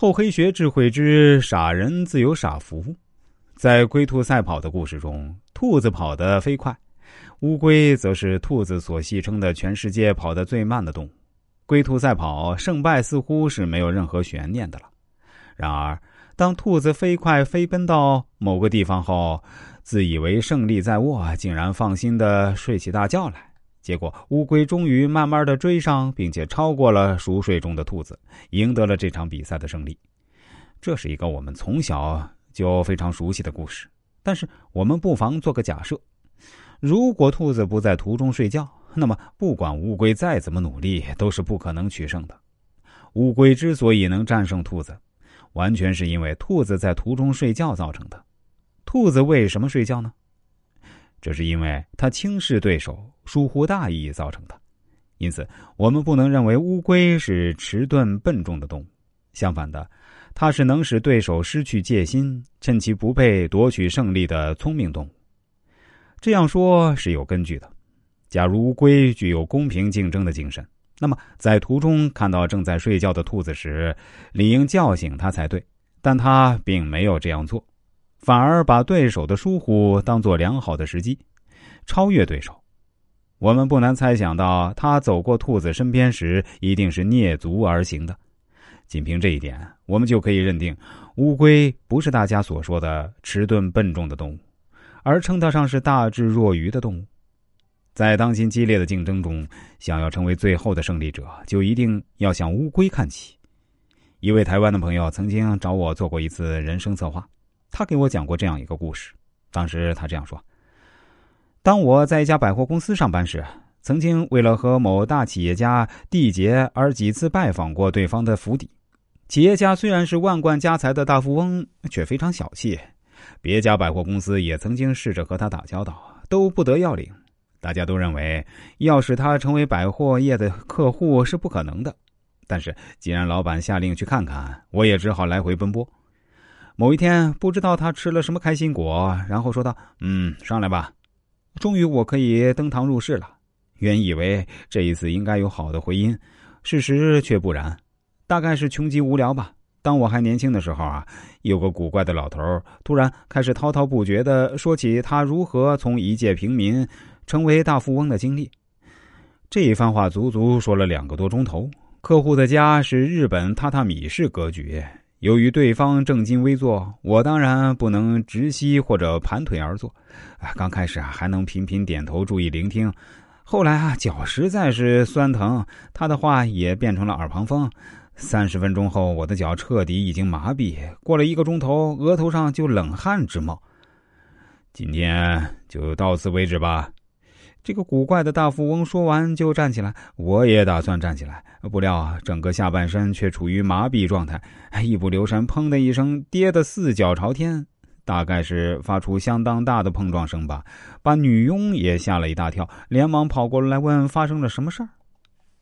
厚黑学智慧之傻人自有傻福。在龟兔赛跑的故事中，兔子跑得飞快，乌龟则是兔子所戏称的全世界跑得最慢的动物。龟兔赛跑，胜败似乎是没有任何悬念的了。然而，当兔子飞快飞奔到某个地方后，自以为胜利在握，竟然放心的睡起大觉来。结果，乌龟终于慢慢的追上，并且超过了熟睡中的兔子，赢得了这场比赛的胜利。这是一个我们从小就非常熟悉的故事。但是，我们不妨做个假设：如果兔子不在途中睡觉，那么不管乌龟再怎么努力，都是不可能取胜的。乌龟之所以能战胜兔子，完全是因为兔子在途中睡觉造成的。兔子为什么睡觉呢？这是因为它轻视对手、疏忽大意造成的，因此我们不能认为乌龟是迟钝笨重的动物。相反的，它是能使对手失去戒心、趁其不备夺取胜利的聪明动物。这样说是有根据的。假如乌龟具有公平竞争的精神，那么在途中看到正在睡觉的兔子时，理应叫醒它才对。但它并没有这样做。反而把对手的疏忽当作良好的时机，超越对手。我们不难猜想到，他走过兔子身边时，一定是蹑足而行的。仅凭这一点，我们就可以认定，乌龟不是大家所说的迟钝笨重的动物，而称得上是大智若愚的动物。在当今激烈的竞争中，想要成为最后的胜利者，就一定要向乌龟看齐。一位台湾的朋友曾经找我做过一次人生策划。他给我讲过这样一个故事。当时他这样说：“当我在一家百货公司上班时，曾经为了和某大企业家缔结而几次拜访过对方的府邸。企业家虽然是万贯家财的大富翁，却非常小气。别家百货公司也曾经试着和他打交道，都不得要领。大家都认为要使他成为百货业的客户是不可能的。但是既然老板下令去看看，我也只好来回奔波。”某一天，不知道他吃了什么开心果，然后说道：“嗯，上来吧。”终于，我可以登堂入室了。原以为这一次应该有好的回音，事实却不然。大概是穷极无聊吧。当我还年轻的时候啊，有个古怪的老头突然开始滔滔不绝的说起他如何从一介平民成为大富翁的经历。这一番话足足说了两个多钟头。客户的家是日本榻榻米式格局。由于对方正襟危坐，我当然不能直膝或者盘腿而坐。啊，刚开始啊还能频频点头注意聆听，后来啊脚实在是酸疼，他的话也变成了耳旁风。三十分钟后，我的脚彻底已经麻痹。过了一个钟头，额头上就冷汗直冒。今天就到此为止吧。这个古怪的大富翁说完就站起来，我也打算站起来，不料啊整个下半身却处于麻痹状态，一不留神，砰的一声跌得四脚朝天，大概是发出相当大的碰撞声吧，把女佣也吓了一大跳，连忙跑过来问发生了什么事儿。